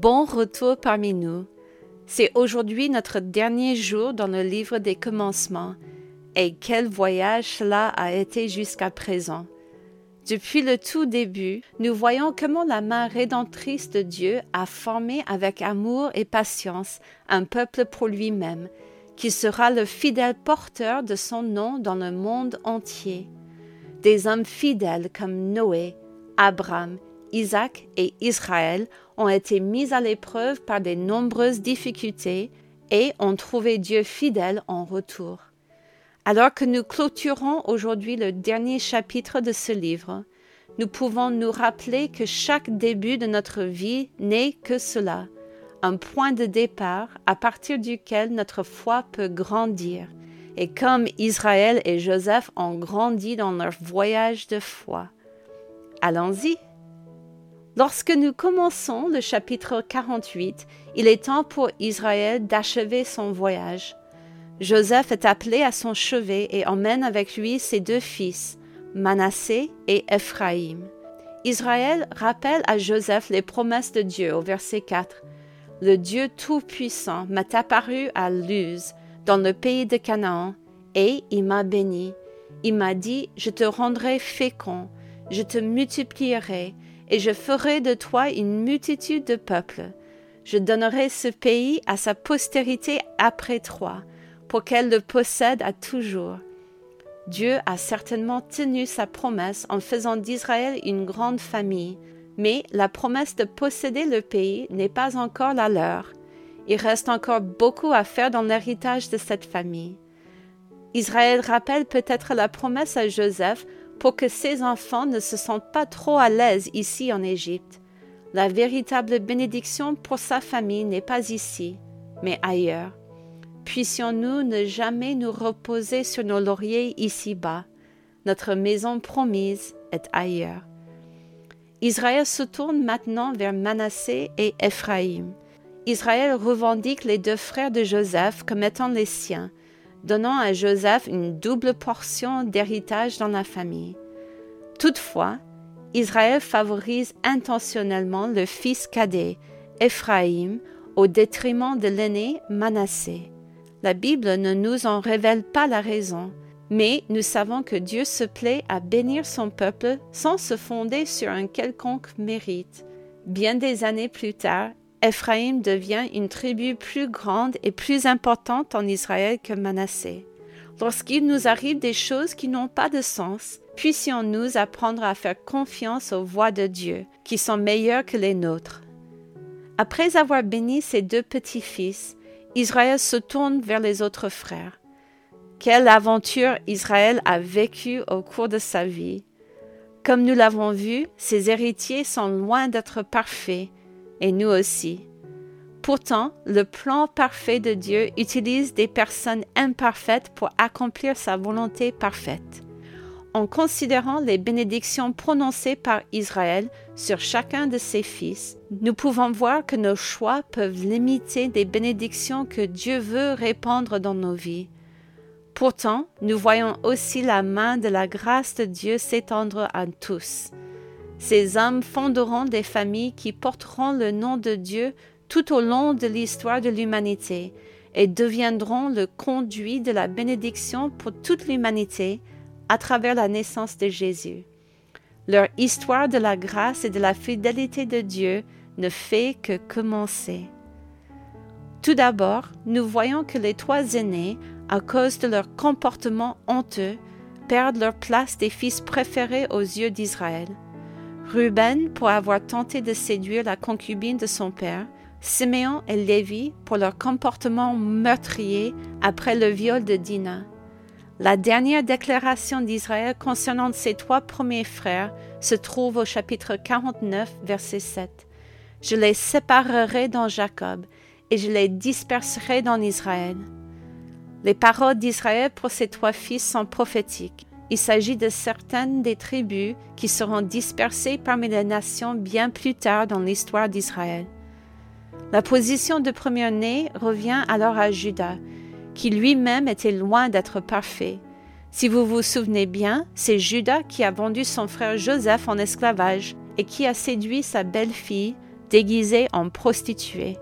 Bon retour parmi nous. C'est aujourd'hui notre dernier jour dans le livre des commencements, et quel voyage cela a été jusqu'à présent. Depuis le tout début, nous voyons comment la main rédemptrice de Dieu a formé avec amour et patience un peuple pour lui-même, qui sera le fidèle porteur de son nom dans le monde entier. Des hommes fidèles comme Noé, Abraham, Isaac et Israël ont été mis à l'épreuve par de nombreuses difficultés et ont trouvé Dieu fidèle en retour. Alors que nous clôturons aujourd'hui le dernier chapitre de ce livre, nous pouvons nous rappeler que chaque début de notre vie n'est que cela, un point de départ à partir duquel notre foi peut grandir, et comme Israël et Joseph ont grandi dans leur voyage de foi. Allons-y. Lorsque nous commençons le chapitre 48, il est temps pour Israël d'achever son voyage. Joseph est appelé à son chevet et emmène avec lui ses deux fils, Manassé et Ephraïm. Israël rappelle à Joseph les promesses de Dieu au verset 4. Le Dieu Tout-Puissant m'est apparu à Luz, dans le pays de Canaan, et il m'a béni. Il m'a dit, je te rendrai fécond, je te multiplierai, et je ferai de toi une multitude de peuples. Je donnerai ce pays à sa postérité après toi, pour qu'elle le possède à toujours. Dieu a certainement tenu sa promesse en faisant d'Israël une grande famille, mais la promesse de posséder le pays n'est pas encore la leur. Il reste encore beaucoup à faire dans l'héritage de cette famille. Israël rappelle peut-être la promesse à Joseph pour que ses enfants ne se sentent pas trop à l'aise ici en Égypte. La véritable bénédiction pour sa famille n'est pas ici, mais ailleurs. Puissions-nous ne jamais nous reposer sur nos lauriers ici-bas. Notre maison promise est ailleurs. Israël se tourne maintenant vers Manassé et Éphraïm. Israël revendique les deux frères de Joseph comme étant les siens, donnant à Joseph une double portion d'héritage dans la famille. Toutefois, Israël favorise intentionnellement le fils cadet, Éphraïm, au détriment de l'aîné Manassé. La Bible ne nous en révèle pas la raison, mais nous savons que Dieu se plaît à bénir son peuple sans se fonder sur un quelconque mérite. Bien des années plus tard, Éphraïm devient une tribu plus grande et plus importante en Israël que Manassé. Lorsqu'il nous arrive des choses qui n'ont pas de sens, puissions-nous apprendre à faire confiance aux voix de Dieu, qui sont meilleures que les nôtres. Après avoir béni ses deux petits-fils, Israël se tourne vers les autres frères. Quelle aventure Israël a vécue au cours de sa vie. Comme nous l'avons vu, ses héritiers sont loin d'être parfaits, et nous aussi. Pourtant, le plan parfait de Dieu utilise des personnes imparfaites pour accomplir sa volonté parfaite. En considérant les bénédictions prononcées par Israël sur chacun de ses fils, nous pouvons voir que nos choix peuvent limiter des bénédictions que Dieu veut répandre dans nos vies. Pourtant, nous voyons aussi la main de la grâce de Dieu s'étendre à tous. Ces hommes fonderont des familles qui porteront le nom de Dieu tout au long de l'histoire de l'humanité et deviendront le conduit de la bénédiction pour toute l'humanité à travers la naissance de Jésus. Leur histoire de la grâce et de la fidélité de Dieu ne fait que commencer. Tout d'abord, nous voyons que les trois aînés, à cause de leur comportement honteux, perdent leur place des fils préférés aux yeux d'Israël. Ruben pour avoir tenté de séduire la concubine de son père, Siméon et Lévi pour leur comportement meurtrier après le viol de Dinah. La dernière déclaration d'Israël concernant ses trois premiers frères se trouve au chapitre 49, verset 7. Je les séparerai dans Jacob et je les disperserai dans Israël. Les paroles d'Israël pour ses trois fils sont prophétiques. Il s'agit de certaines des tribus qui seront dispersées parmi les nations bien plus tard dans l'histoire d'Israël. La position de premier-né revient alors à Judas, qui lui-même était loin d'être parfait. Si vous vous souvenez bien, c'est Judas qui a vendu son frère Joseph en esclavage et qui a séduit sa belle-fille, déguisée en prostituée.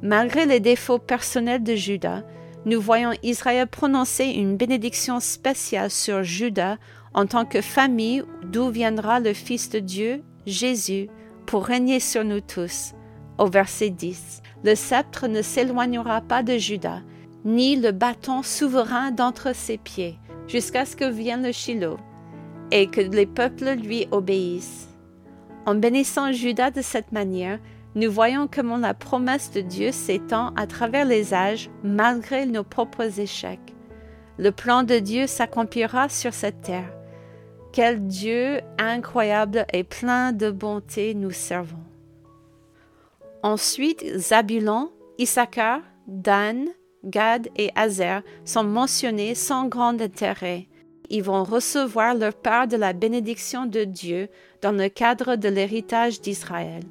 Malgré les défauts personnels de Judas, nous voyons Israël prononcer une bénédiction spéciale sur Judas en tant que famille d'où viendra le Fils de Dieu, Jésus, pour régner sur nous tous. Au verset 10. Le sceptre ne s'éloignera pas de Judas, ni le bâton souverain d'entre ses pieds, jusqu'à ce que vienne le Shiloh, et que les peuples lui obéissent. En bénissant Judas de cette manière, nous voyons comment la promesse de Dieu s'étend à travers les âges malgré nos propres échecs. Le plan de Dieu s'accomplira sur cette terre. Quel Dieu incroyable et plein de bonté nous servons. Ensuite, Zabulon, Issachar, Dan, Gad et Azer sont mentionnés sans grand intérêt. Ils vont recevoir leur part de la bénédiction de Dieu dans le cadre de l'héritage d'Israël.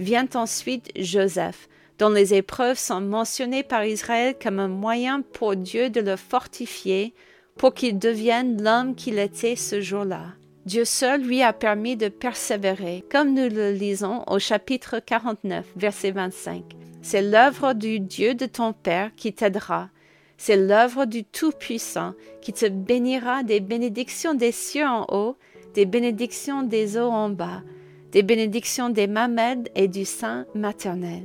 Vient ensuite Joseph, dont les épreuves sont mentionnées par Israël comme un moyen pour Dieu de le fortifier pour qu'il devienne l'homme qu'il était ce jour-là. Dieu seul lui a permis de persévérer, comme nous le lisons au chapitre 49, verset 25. C'est l'œuvre du Dieu de ton Père qui t'aidera. C'est l'œuvre du Tout-Puissant qui te bénira des bénédictions des cieux en haut, des bénédictions des eaux en bas, des bénédictions des mamelles et du sein maternel.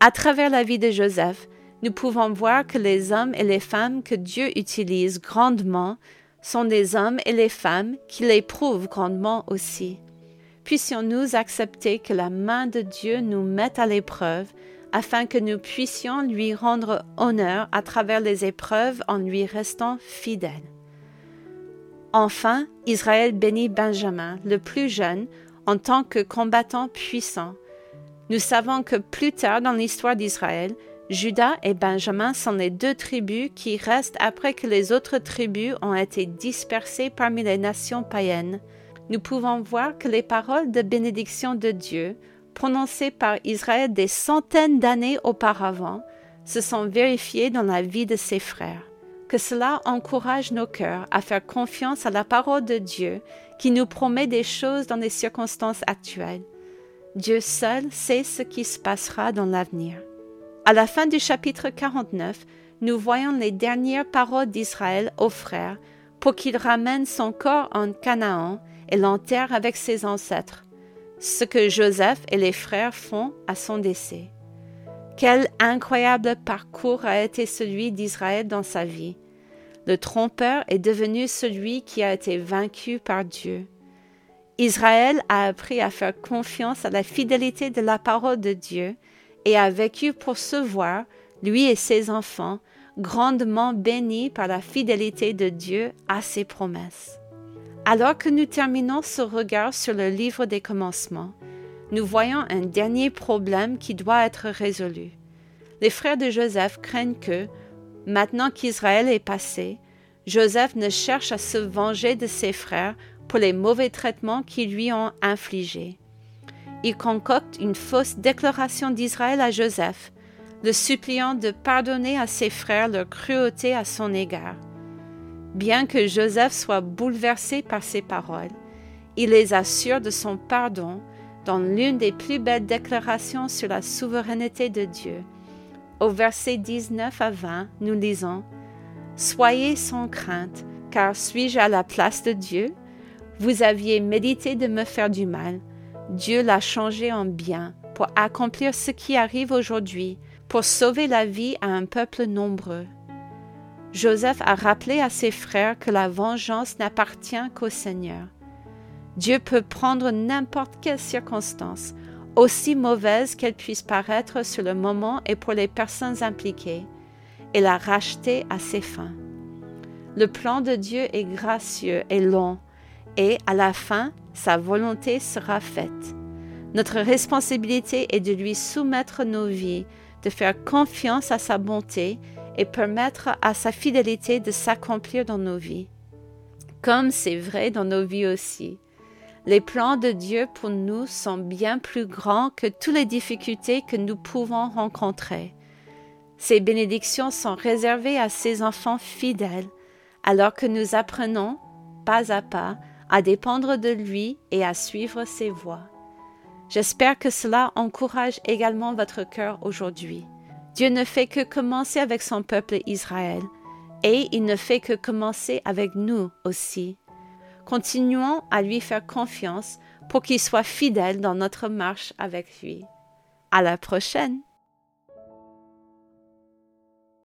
À travers la vie de Joseph, nous pouvons voir que les hommes et les femmes que Dieu utilise grandement sont des hommes et les femmes qui l'éprouvent grandement aussi. Puissions-nous accepter que la main de Dieu nous mette à l'épreuve afin que nous puissions lui rendre honneur à travers les épreuves en lui restant fidèles. Enfin, Israël bénit Benjamin, le plus jeune, en tant que combattant puissant. Nous savons que plus tard dans l'histoire d'Israël, Judas et Benjamin sont les deux tribus qui restent après que les autres tribus ont été dispersées parmi les nations païennes. Nous pouvons voir que les paroles de bénédiction de Dieu, prononcées par Israël des centaines d'années auparavant, se sont vérifiées dans la vie de ses frères. Que cela encourage nos cœurs à faire confiance à la parole de Dieu qui nous promet des choses dans les circonstances actuelles. Dieu seul sait ce qui se passera dans l'avenir. À la fin du chapitre 49, nous voyons les dernières paroles d'Israël aux frères pour qu'il ramène son corps en Canaan et l'enterre avec ses ancêtres, ce que Joseph et les frères font à son décès. Quel incroyable parcours a été celui d'Israël dans sa vie. Le trompeur est devenu celui qui a été vaincu par Dieu. Israël a appris à faire confiance à la fidélité de la parole de Dieu et a vécu pour se voir, lui et ses enfants, grandement bénis par la fidélité de Dieu à ses promesses. Alors que nous terminons ce regard sur le livre des commencements, nous voyons un dernier problème qui doit être résolu. Les frères de Joseph craignent que, maintenant qu'Israël est passé, Joseph ne cherche à se venger de ses frères pour les mauvais traitements qu'ils lui ont infligés il concocte une fausse déclaration d'Israël à Joseph, le suppliant de pardonner à ses frères leur cruauté à son égard. Bien que Joseph soit bouleversé par ces paroles, il les assure de son pardon dans l'une des plus belles déclarations sur la souveraineté de Dieu. Au verset 19 à 20, nous lisons Soyez sans crainte, car suis-je à la place de Dieu? Vous aviez médité de me faire du mal Dieu l'a changé en bien pour accomplir ce qui arrive aujourd'hui, pour sauver la vie à un peuple nombreux. Joseph a rappelé à ses frères que la vengeance n'appartient qu'au Seigneur. Dieu peut prendre n'importe quelle circonstance, aussi mauvaise qu'elle puisse paraître sur le moment et pour les personnes impliquées, et la racheter à ses fins. Le plan de Dieu est gracieux et long, et à la fin, sa volonté sera faite. Notre responsabilité est de lui soumettre nos vies, de faire confiance à sa bonté et permettre à sa fidélité de s'accomplir dans nos vies. Comme c'est vrai dans nos vies aussi. Les plans de Dieu pour nous sont bien plus grands que toutes les difficultés que nous pouvons rencontrer. Ces bénédictions sont réservées à ses enfants fidèles, alors que nous apprenons, pas à pas, à dépendre de lui et à suivre ses voies. J'espère que cela encourage également votre cœur aujourd'hui. Dieu ne fait que commencer avec son peuple Israël, et il ne fait que commencer avec nous aussi. Continuons à lui faire confiance pour qu'il soit fidèle dans notre marche avec lui. À la prochaine!